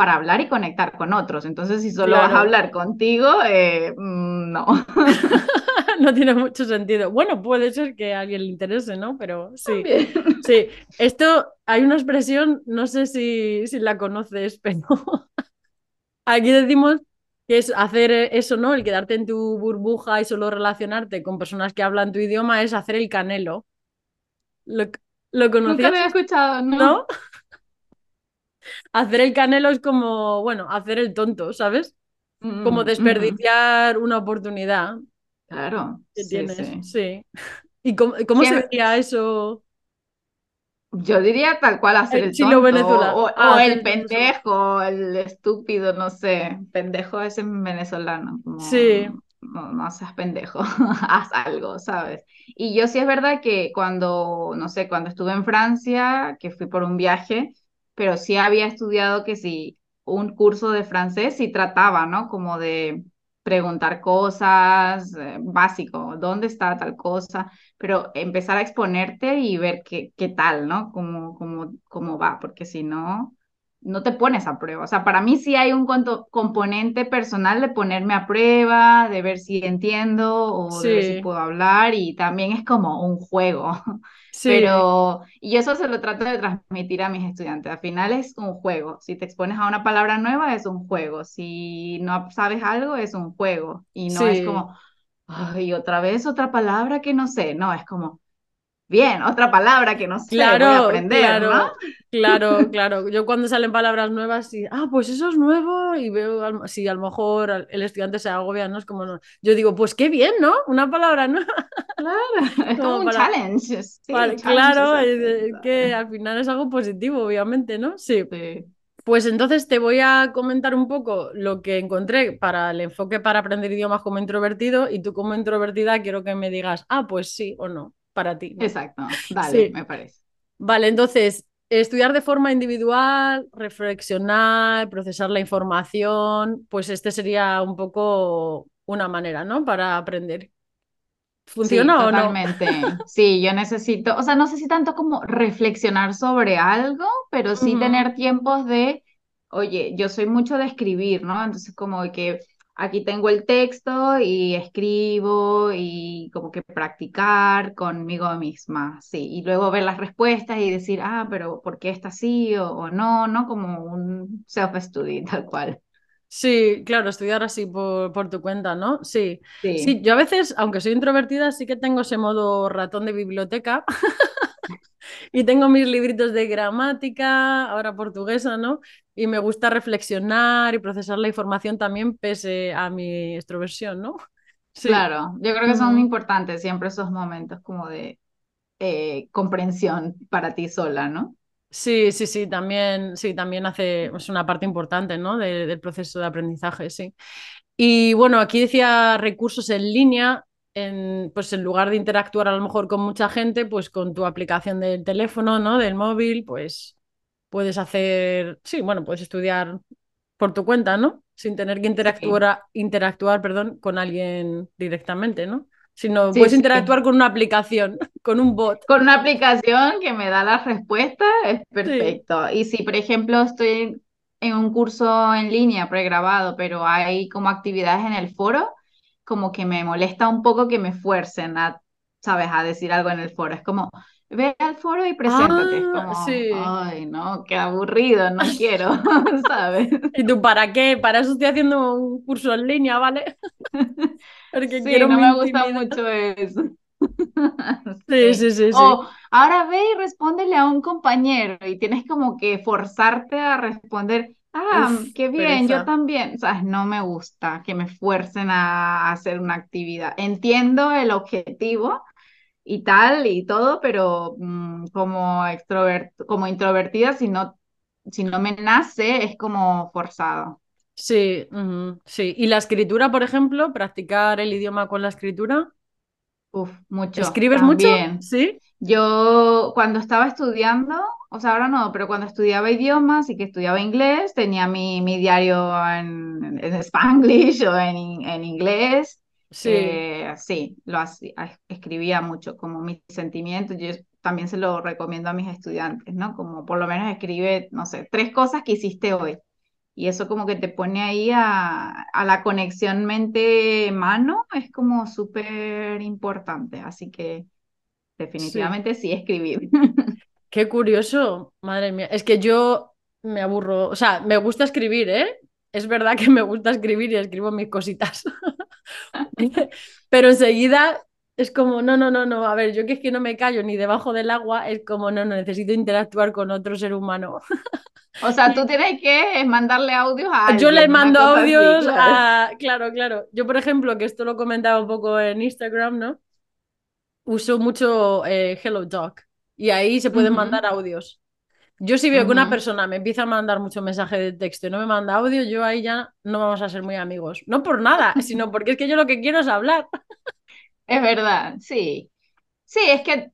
S2: para hablar y conectar con otros. Entonces, si solo vas a hablar contigo, eh, mm, no. *laughs* *laughs*
S1: no tiene mucho sentido. Bueno, puede ser que a alguien le interese, ¿no? Pero sí. *laughs* Sí. Esto, hay una expresión, no sé si, si la conoces, pero aquí decimos que es hacer eso, ¿no? El quedarte en tu burbuja y solo relacionarte con personas que hablan tu idioma es hacer el canelo. ¿Lo, lo conocías?
S2: Nunca lo he escuchado, ¿no?
S1: ¿No? Hacer el canelo es como, bueno, hacer el tonto, ¿sabes? como mm, desperdiciar una oportunidad.
S2: Claro.
S1: Que tienes. Sí. ¿Y cómo, se diría eso?
S2: Yo diría tal cual hacer el, tonto. O, ah, el pendejo, el estúpido, no sé. Pendejo es en venezolano.
S1: sí.
S2: No, no seas pendejo, *laughs* haz algo, ¿sabes? Y yo sí es verdad que cuando, no sé, cuando estuve en Francia, que fui por un viaje, pero sí había estudiado que sí, un curso de francés sí trataba, ¿no? Como de preguntar cosas, eh, básico, ¿dónde está tal cosa? Pero empezar a exponerte y ver qué, qué tal, ¿no? Cómo, cómo, cómo va, porque si no, no te pones a prueba. O sea, para mí sí hay un componente personal de ponerme a prueba, de ver si entiendo o de ver si puedo hablar y también es como un juego. *laughs* Sí. Pero, y eso se lo trato de transmitir a mis estudiantes. Al final es un juego. Si te expones a una palabra nueva, es un juego. Si no sabes algo, es un juego. Y no es como, ay, otra vez otra palabra que no sé. No, es como, bien, otra palabra que no sé, claro, voy a aprender,
S1: claro,
S2: ¿no?
S1: Claro, *laughs* claro. Yo cuando salen palabras nuevas, y, ah, pues eso es nuevo, y veo, si a lo mejor el estudiante se agobia, ¿no? Es como, no. yo digo, pues qué bien, ¿no? Una palabra nueva.
S2: Claro, es *laughs* como, un challenge. Sí,
S1: claro, es, que al final es algo positivo, obviamente, ¿no? Sí. Pues entonces te voy a comentar un poco lo que encontré para el enfoque para aprender idiomas como introvertido y tú como introvertida quiero que me digas, ah, pues sí o no para ti.
S2: Exacto, vale, me parece.
S1: Vale, entonces, estudiar de forma individual, reflexionar, procesar la información, pues este sería un poco una manera, ¿no? Para aprender. ¿Funciona o
S2: no? Totalmente. Sí, yo necesito, o sea, no sé si tanto como reflexionar sobre algo, pero sí tener tiempos de, oye, yo soy mucho de escribir, ¿no? Entonces como que aquí tengo el texto y escribo y como que practicar conmigo misma, sí, y luego ver las respuestas y decir, ah, pero ¿por qué está así o, no? ¿No? Como un self-study *laughs* tal cual.
S1: Sí, claro, estudiar así por, por, tu cuenta, ¿no? Sí. sí. Sí, yo a veces, aunque soy introvertida, sí que tengo ese modo ratón de biblioteca. *laughs* y tengo mis libritos de gramática, ahora portuguesa, ¿no? Y me gusta reflexionar y procesar la información también pese a mi extroversión, ¿no? *laughs*
S2: Claro, yo creo que son importantes siempre esos momentos como de eh, comprensión para ti sola, ¿no?
S1: Sí, sí, sí, también, sí, también hace, es una parte importante, ¿no? del proceso de aprendizaje, sí. Y bueno, aquí decía recursos en línea, en, pues en lugar de interactuar a lo mejor con mucha gente, pues con tu aplicación del teléfono, ¿no? Del móvil, pues puedes hacer, sí, bueno, puedes estudiar por tu cuenta, ¿no? Sin tener que interactuar, interactuar perdón, con alguien directamente, ¿no? Sino puedes interactuar con una aplicación, *laughs* con un bot.
S2: Con una aplicación que me da la respuesta, es perfecto. Y si, por ejemplo, estoy en un curso en línea pregrabado, pero hay como actividades en el foro, como que me molesta un poco que me fuercen a, ¿sabes?, a decir algo en el foro. Es como, ve al foro y preséntate. es
S1: ah,
S2: como,
S1: sí.
S2: ay, no, qué aburrido, no *laughs* quiero, *laughs* ¿sabes?
S1: ¿Y tú para qué? Para eso estoy haciendo un curso en línea, ¿vale? *laughs*
S2: Porque sí, no me gusta mucho eso.
S1: sí, sí, sí, sí.
S2: O ahora ve y respóndele a un compañero y tienes como que forzarte a responder Ah, qué bien, yo también. O sea, no me gusta que me fuercen a hacer una actividad. Entiendo el objetivo y tal y todo, pero mm, como extrovert como introvertida, si no, si no me nace, es como forzado.
S1: Sí, sí. ¿Y la escritura, por ejemplo? ¿Practicar el idioma con la escritura?
S2: Uf, mucho.
S1: ¿Escribes mucho? Sí.
S2: Yo cuando estaba estudiando, o sea, ahora no, pero cuando estudiaba idiomas y que estudiaba inglés, tenía mi, mi diario en, en Spanglish o en, en inglés.
S1: Sí.
S2: Eh, sí, lo hacía, escribía mucho como mis sentimientos. Yo también se lo recomiendo a mis estudiantes, ¿no? Como por lo menos escribe, no sé, tres cosas que hiciste hoy. Y eso como que te pone ahí a, a la conexión mente-mano, es como súper importante. Así que Definitivamente sí, escribir. *laughs*
S1: Qué curioso, madre mía. Es que yo me aburro, o sea, me gusta escribir, ¿eh? Es verdad que me gusta escribir y escribo mis cositas. *laughs* *laughs* Pero enseguida es como, no, no, no, no, a ver, yo que es que no me callo ni debajo del agua, es como, no, no, necesito interactuar con otro ser humano.
S2: O sea, *laughs* tú tienes que mandarle audios a alguien,
S1: Yo le mando audios a... Claro, claro. Yo, por ejemplo, que esto lo comentaba un poco en Instagram, ¿no? uso mucho eh, Hello Talk y ahí se pueden mandar audios. Yo si veo que una persona me empieza a mandar mucho mensaje de texto y no me manda audio, yo ahí ya no vamos a ser muy amigos. No por nada, *laughs* sino porque es que yo lo que quiero es hablar.
S2: Es verdad, sí. Sí, es que,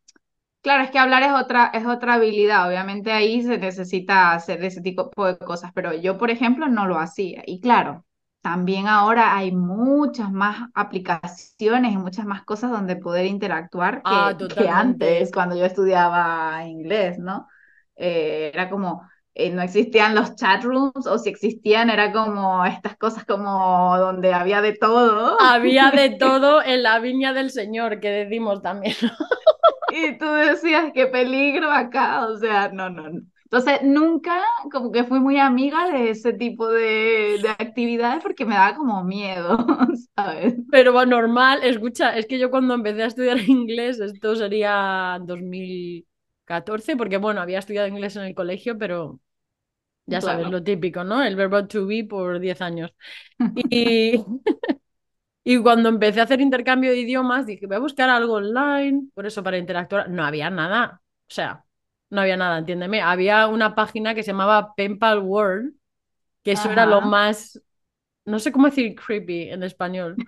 S2: claro, es que hablar es otra, es otra habilidad. Obviamente ahí se necesita hacer ese tipo de cosas, pero yo, por ejemplo, no lo hacía. Y claro, también ahora hay muchas más aplicaciones y muchas más cosas donde poder interactuar que,
S1: ah,
S2: antes, cuando yo estudiaba inglés, ¿no? Eh, era como, eh, no existían los chat rooms o si existían era como estas cosas como donde había de todo.
S1: Había de *laughs* todo en la viña del Señor, que decimos también.
S2: y tú decías, qué peligro acá, o sea, no, no, no. Entonces, nunca como que fui muy amiga de ese tipo de, de actividades porque me daba como miedo, *laughs* ¿sabes?
S1: Pero va normal, escucha, es que yo cuando empecé a estudiar *laughs* inglés, esto sería 2014, porque bueno, había estudiado inglés en el colegio, pero ya
S2: Claro.
S1: sabes, lo típico, ¿no? El verbo to be por 10 años. *laughs* Y, y cuando empecé a hacer intercambio de idiomas, dije, voy a buscar algo online, por eso para interactuar. No había nada, o sea, no había nada, entiéndeme. Había una página que se llamaba Penpal World, que eso era lo más, no sé cómo decir creepy en español.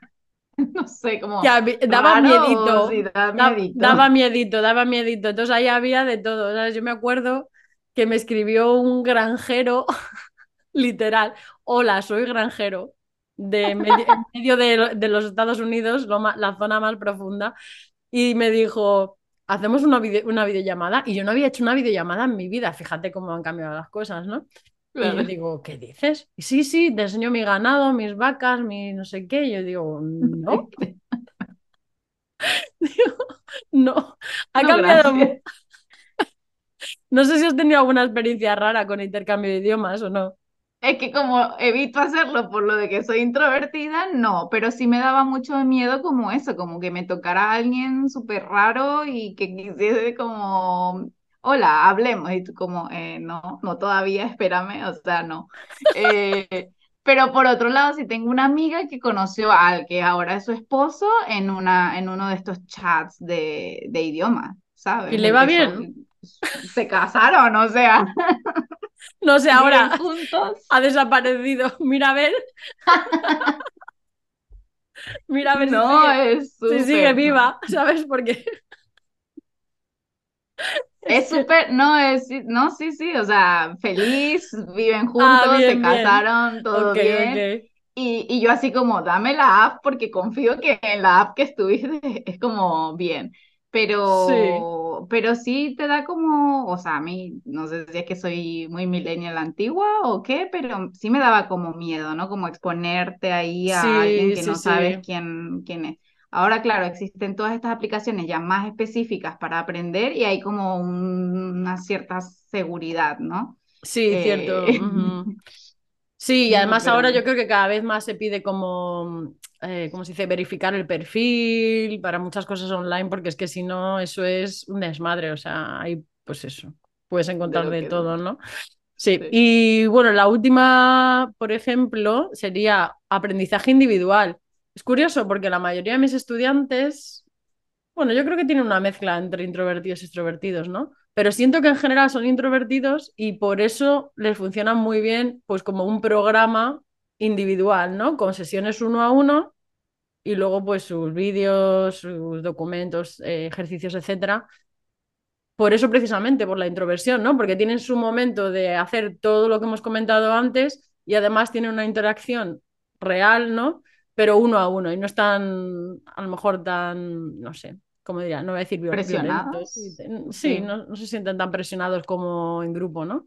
S1: *laughs*
S2: No sé, como
S1: habi- daba miedito,
S2: sí, da
S1: da-
S2: miedito.
S1: daba miedito, daba miedito. Entonces ahí había de todo. ¿sabes? Yo me acuerdo que me escribió un granjero, *laughs* literal, hola, soy granjero, de medio, en medio de, de los Estados Unidos, lo ma- la zona más profunda, y me dijo, hacemos una, una videollamada, y yo no había hecho una videollamada en mi vida, fíjate cómo han cambiado las cosas, ¿no? Y yo
S2: Claro.
S1: digo, ¿qué dices? Y sí, sí, te enseño mi ganado, mis vacas, mi no sé qué. Y yo digo, no, *laughs* digo, no, ha
S2: No,
S1: cambiado.
S2: gracias. *laughs*
S1: No sé si has tenido alguna experiencia rara con intercambio de idiomas o no.
S2: Es que como evito hacerlo por lo de que soy introvertida, no, pero sí me daba mucho miedo como eso, como que me tocara alguien súper raro y que quisiese como, hola, hablemos, y tú como, eh, no, no todavía, espérame, o sea, no. Eh, pero por otro lado, sí tengo una amiga que conoció al que ahora es su esposo en, una, en uno de estos chats de, de idiomas, ¿sabes?
S1: ¿Y le va bien?
S2: son- se casaron, o sea, *laughs*
S1: No sé, *laughs* ahora
S2: juntos.
S1: ha desaparecido. Mira a ver. *laughs* Mira a ver si sigue,
S2: es
S1: si sigue viva, ¿sabes? Porque
S2: Es *laughs* súper, no, es, no, sí, sí, o sea, feliz, viven
S1: Ah,
S2: juntos, se
S1: bien, bien.
S2: casaron, todo
S1: Ok,
S2: bien.
S1: ok.
S2: Y, y yo así como, dame la app porque confío que en la app que estuviste *laughs* es como bien.
S1: Sí,
S2: Pero, pero sí te da como, o sea, a mí, no sé si es que soy muy millennial antigua o qué, pero sí me daba como miedo, ¿no? Como exponerte ahí a alguien
S1: sí,
S2: que
S1: sí,
S2: no sabes quién, quién es. Ahora, claro, existen todas estas aplicaciones ya más específicas para aprender y hay como un- una cierta seguridad, ¿no?
S1: Sí, cierto.
S2: Eh. *laughs*
S1: Sí, y
S2: no,
S1: además
S2: pero
S1: ahora yo creo que cada vez más se pide como, eh, ¿cómo se dice? Verificar el perfil para muchas cosas online, porque es que si no, eso es un desmadre. O sea, hay, pues eso, puedes
S2: de
S1: encontrar de todo, ¿no? Sí,
S2: sí.
S1: y bueno, la última, por ejemplo, sería aprendizaje individual. Es curioso porque la mayoría de mis estudiantes, bueno, yo creo que tienen una mezcla entre introvertidos y extrovertidos, ¿no? Pero siento que en general son introvertidos y por eso les funciona muy bien, pues como un programa individual, ¿no? Con sesiones uno a uno y luego pues sus vídeos, sus documentos, eh, ejercicios, etcétera. Por eso precisamente, por la introversión, ¿no? Porque tienen su momento de hacer todo lo que hemos comentado antes y además tienen una interacción real, ¿no? Pero uno a uno y no están, a lo mejor tan, no sé, ¿cómo diría? No voy a decir viol- violentos.
S2: ¿Presionados?
S1: Sí,
S2: Sí.
S1: no, no se sienten tan presionados como en grupo, ¿no?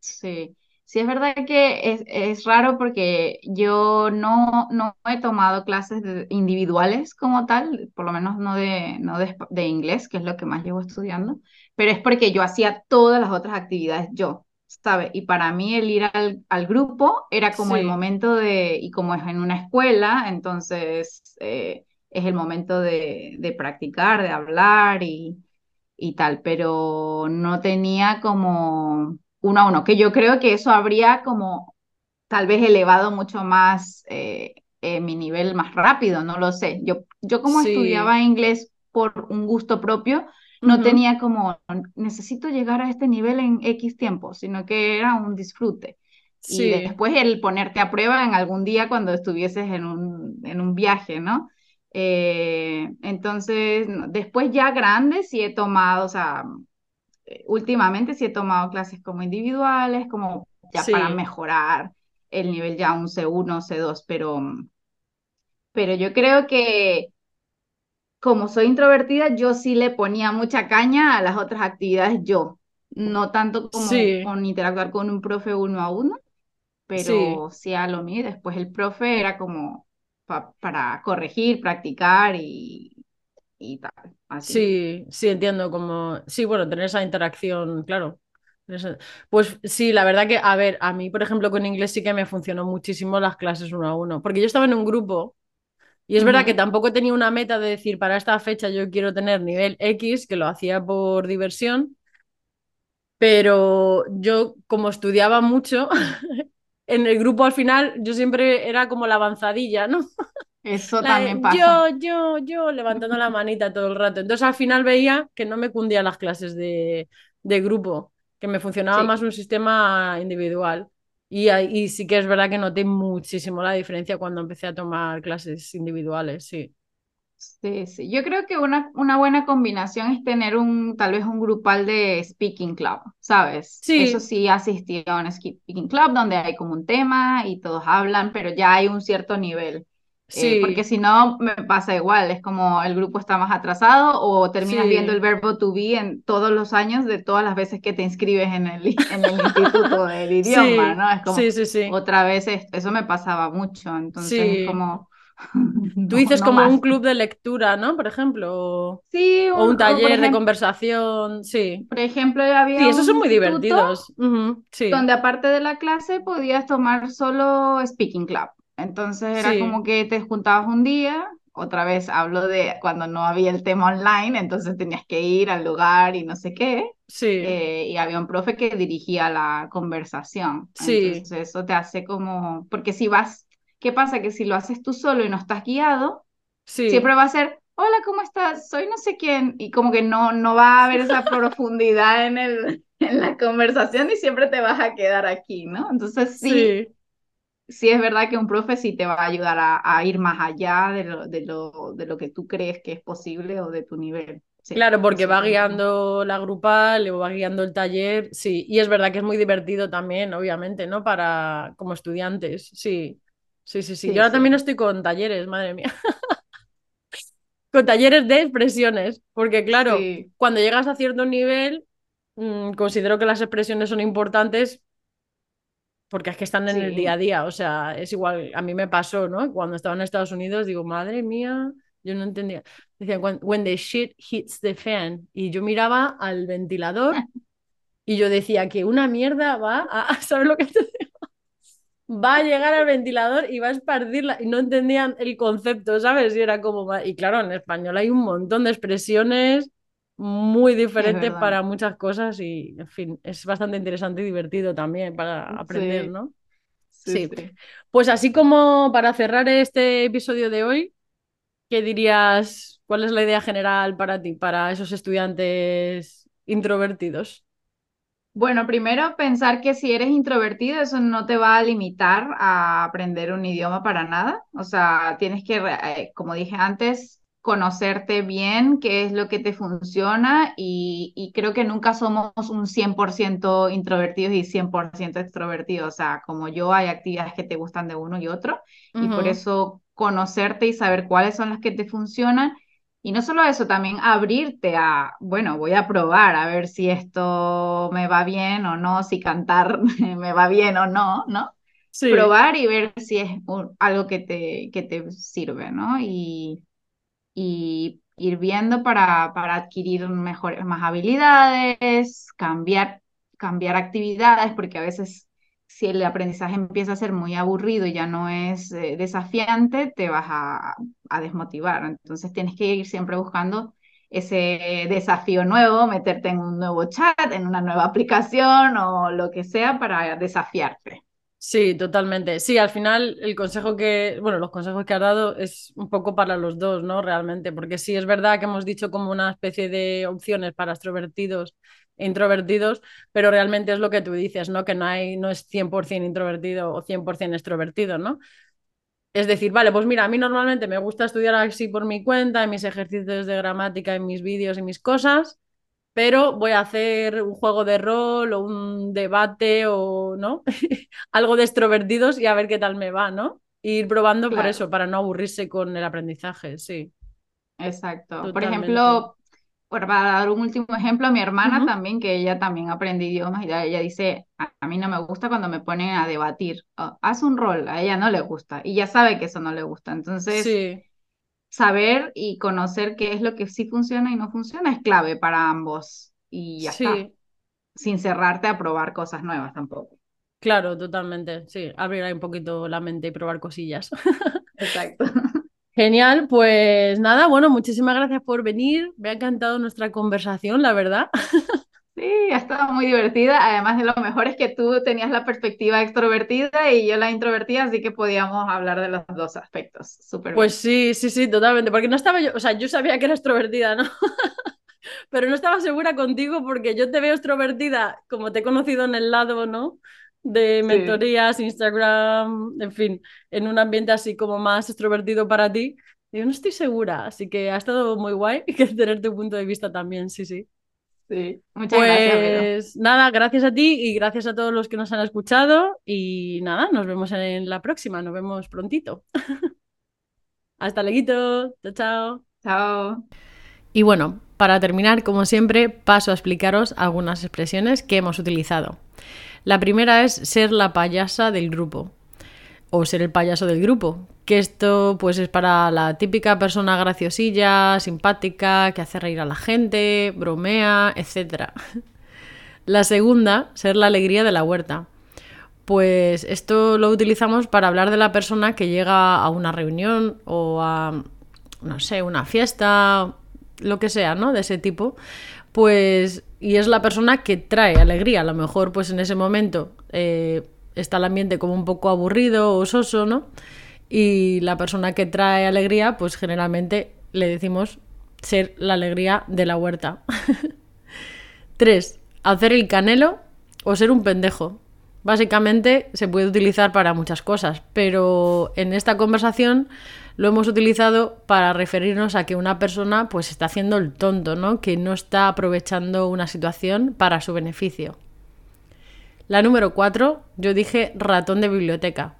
S2: Sí, sí es verdad que es, es raro porque yo no, no he tomado clases de- individuales como tal, por lo menos no de, no de, de inglés, que es lo que más llevo estudiando, pero es porque yo hacía todas las otras actividades yo, ¿sabes? Y para mí el ir al, al grupo era como el momento de, y como es en una escuela, entonces eh, es el momento de, de practicar, de hablar y y tal, pero no tenía como uno a uno, que yo creo que eso habría como tal vez elevado mucho más eh, eh, mi nivel más rápido, no lo sé. Yo, yo como
S1: sí.
S2: estudiaba inglés por un gusto propio, no tenía como, necesito llegar a este nivel en X tiempo, sino que era un disfrute. Y después el ponerte a prueba en algún día cuando estuvieses en un, en un viaje, ¿no? Eh, entonces, después ya grande sí he tomado, o sea, eh, últimamente sí he tomado clases como individuales, como ya para mejorar el nivel ya un C1, C2, pero, pero yo creo que como soy introvertida, yo sí le ponía mucha caña a las otras actividades yo. no tanto como
S1: Sí,
S2: con interactuar con un profe uno a uno, pero sí a lo mío. Después el profe era como pa- para corregir, practicar y, y tal, así.
S1: sí, sí, entiendo como, sí, bueno, tener esa interacción, claro. Pues sí, la verdad que, a ver, a mí, por ejemplo, con inglés sí que me funcionó muchísimo las clases uno a uno, porque yo estaba en un grupo y es verdad que tampoco tenía una meta de decir, para esta fecha yo quiero tener nivel X, que lo hacía por diversión, pero yo como estudiaba mucho, *laughs* en el grupo al final yo siempre era como la avanzadilla, ¿no?
S2: Eso
S1: La
S2: también pasa.
S1: yo, yo, yo, levantando la manita todo el rato. Entonces al final veía que no me cundían las clases de, de grupo, que me funcionaba
S2: Sí.
S1: más un sistema individual. Y, y sí que es verdad que noté muchísimo la diferencia cuando empecé a tomar clases individuales, sí.
S2: Sí, sí. Yo creo que una, una buena combinación es tener un, tal vez un grupal de speaking club, ¿sabes? Eso
S1: Sí,
S2: sí asistí a un speaking club donde hay como un tema y todos hablan, pero ya hay un cierto nivel. Eh, porque
S1: sí,
S2: si no, me pasa igual, es como el grupo está más atrasado o terminas viendo el
S1: sí,
S2: verbo to be en todos los años de todas las veces que te inscribes en el, *laughs* en el instituto *laughs* del idioma,
S1: sí,
S2: ¿no? Es como
S1: sí, sí, sí,
S2: otra vez, es- eso me pasaba mucho, entonces es
S1: sí.
S2: como, *laughs*
S1: Tú
S2: no,
S1: dices
S2: no
S1: como un
S2: más.
S1: club de lectura, ¿no? Por ejemplo, o,
S2: Sí,
S1: o un
S2: un- o por
S1: taller de
S2: ejemplo,
S1: conversación, sí.
S2: por ejemplo,
S1: Sí,
S2: había
S1: esos
S2: un
S1: son muy divertidos. Ujú, Sí,
S2: donde aparte de la clase podías tomar solo speaking club. Entonces era
S1: sí,
S2: como que te juntabas un día, otra vez hablo de cuando no había el tema online, entonces tenías que ir al lugar y no sé qué,
S1: sí,
S2: eh, y había un profe que dirigía la conversación.
S1: sí,
S2: Entonces eso te hace como, porque si vas, ¿qué pasa? Que si lo haces tú solo y no estás guiado,
S1: sí,
S2: siempre va a ser, hola, ¿cómo estás? Soy no sé quién, y como que no, no va a haber esa *laughs* profundidad en el, en la conversación y siempre te vas a quedar aquí, ¿no? Entonces sí,
S1: sí.
S2: Sí es verdad que un profe sí te va a ayudar a, a ir más allá de lo, de lo, de lo que tú crees que es posible o de tu nivel. Sí,
S1: Claro, porque va guiando la grupal o va guiando el taller, sí. Y es verdad que es muy divertido también, obviamente, ¿no? Para como estudiantes, sí. Sí, sí, sí. Yo
S2: Sí,
S1: ahora también estoy con talleres, madre mía. *laughs* Con talleres de expresiones, porque claro, cuando llegas a cierto nivel, mm, considero que las expresiones son importantes porque es que están en el día a día, o sea, es igual, a mí me pasó, ¿no? Cuando estaba en Estados Unidos, digo, madre mía, yo no entendía. Decía, when, when the shit hits the fan, y yo miraba al ventilador y yo decía que una mierda va a, *laughs* ¿sabes lo que te digo? Va a llegar al ventilador y va a esparcirla, y no entendían el concepto, ¿sabes? Y era como, y claro, en español hay un montón de expresiones muy
S2: verdad.
S1: para muchas cosas y, en fin, es bastante interesante y divertido también para aprender,
S2: Sí,
S1: ¿no?
S2: sí,
S1: Sí,
S2: sí.
S1: pues así como para cerrar este episodio de hoy, ¿qué dirías? ¿Cuál es la idea general para ti, para esos estudiantes introvertidos?
S2: Bueno, primero pensar que si eres introvertido, eso no te va a limitar a aprender un idioma para nada. O sea, tienes que, eh, como dije antes, conocerte bien, qué es lo que te funciona y, y creo que nunca somos un 100% introvertidos y 100% extrovertidos. O sea, como yo, hay actividades que te gustan de uno y otro y por eso conocerte y saber cuáles son las que te funcionan y no solo eso, también abrirte a, bueno, voy a probar a ver si esto me va bien o no, si cantar *laughs* me va bien o no, ¿no?
S1: Sí,
S2: Probar y ver si es un- algo que te, que te sirve, ¿no? Y, y ir viendo para, para adquirir mejores, más habilidades, cambiar, cambiar actividades, porque a veces si el aprendizaje empieza a ser muy aburrido y ya no es eh, desafiante, te vas a desmotivar. Entonces tienes que ir siempre buscando ese desafío nuevo, meterte en un nuevo chat, en una nueva *laughs* aplicación o lo que sea para desafiarte.
S1: Sí, totalmente. Sí, al final el consejo que, bueno, los consejos que has dado es un poco para los dos, ¿no? Realmente, porque sí es verdad que hemos dicho como una especie de opciones para extrovertidos e introvertidos, pero realmente es lo que tú dices, ¿no? Que no hay, no es 100% introvertido o 100% extrovertido, ¿no? Es decir, vale, pues mira, a mí normalmente me gusta estudiar así por mi cuenta, en mis ejercicios de gramática, en mis vídeos y mis cosas, pero voy a hacer un juego de rol o un debate o, ¿no? *laughs* Algo de extrovertidos y a ver qué tal me va, ¿no? Ir probando por eso, para no aburrirse con el aprendizaje, sí,
S2: exacto. Por ejemplo, para dar un último ejemplo, mi hermana también, que ella también aprende idiomas, y ella dice, a, mí no me gusta cuando me ponen a debatir, haz un rol, a ella no le gusta, y ya sabe que eso no le gusta, entonces saber y conocer qué es lo que sí funciona y no funciona es clave para ambos, y ya está, sin cerrarte a probar cosas nuevas tampoco.
S1: Claro, totalmente, sí, abrir ahí un poquito la mente y probar cosillas. *laughs*
S2: Exacto.
S1: Genial, pues nada, bueno, muchísimas gracias por venir. Me ha encantado nuestra conversación, la verdad. *laughs*
S2: Sí, ha estado muy divertida. Además de lo mejor es que tú tenías la perspectiva extrovertida y yo la introvertida, así que podíamos hablar de los dos aspectos. Súper
S1: Pues sí, sí, sí, totalmente. Porque no estaba yo, o sea, yo sabía que era extrovertida, ¿no? *laughs* Pero no estaba segura contigo porque yo te veo extrovertida, como te he conocido en el lado, ¿no? de mentorías, Instagram, en fin, en un ambiente así como más extrovertido para ti. Yo no estoy segura, así que ha estado muy guay *laughs* que tener tu punto de vista también, sí, sí.
S2: Sí, muchas gracias.
S1: Pues nada, gracias a ti y gracias a todos los que nos han escuchado y nada, nos vemos en la próxima, nos vemos prontito. *laughs* Hasta luego, chao, chao.
S2: Chao.
S1: Y bueno, para terminar, como siempre, paso a explicaros algunas expresiones que hemos utilizado. La primera es ser la payasa del grupo o ser el payaso del grupo, que esto pues es para la típica persona graciosilla, simpática, que hace reír a la gente, bromea, etc. *laughs* La segunda, ser la alegría de la huerta. Pues esto lo utilizamos para hablar de la persona que llega a una reunión o a, no sé, una fiesta, lo que sea, ¿no? De ese tipo. Pues y es la persona que trae alegría. A lo mejor, pues en ese momento eh, está el ambiente como un poco aburrido o soso, ¿no? Y la persona que trae alegría, pues generalmente le decimos ser la alegría de la huerta. *laughs* Tres, hacer el canelo o ser un pendejo. Básicamente se puede utilizar para muchas cosas, pero en esta conversación lo hemos utilizado para referirnos a que una persona pues está haciendo el tonto, ¿no? Que no está aprovechando una situación para su beneficio. La número cuatro, yo dije ratón de biblioteca.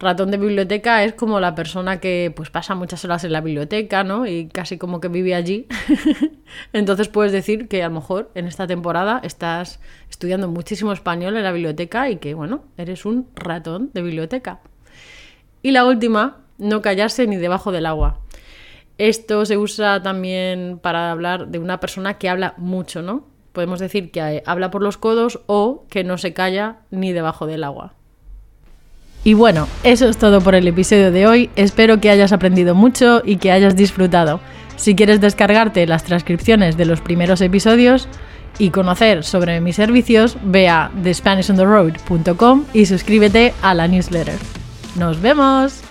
S1: Ratón de biblioteca es como la persona que pues pasa muchas horas en la biblioteca, ¿no? Y casi como que vive allí. *laughs* Entonces puedes decir que a lo mejor en esta temporada estás estudiando muchísimo español en la biblioteca y que, bueno, eres un ratón de biblioteca. Y la última, no callarse ni debajo del agua. Esto se usa también para hablar de una persona que habla mucho, ¿no? Podemos decir que habla por los codos o que no se calla ni debajo del agua. Y bueno, eso es todo por el episodio de hoy. Espero que hayas aprendido mucho y que hayas disfrutado. Si quieres descargarte las transcripciones de los primeros episodios y conocer sobre mis servicios, ve a thespanishontheroad.com y suscríbete a la newsletter. ¡Nos vemos!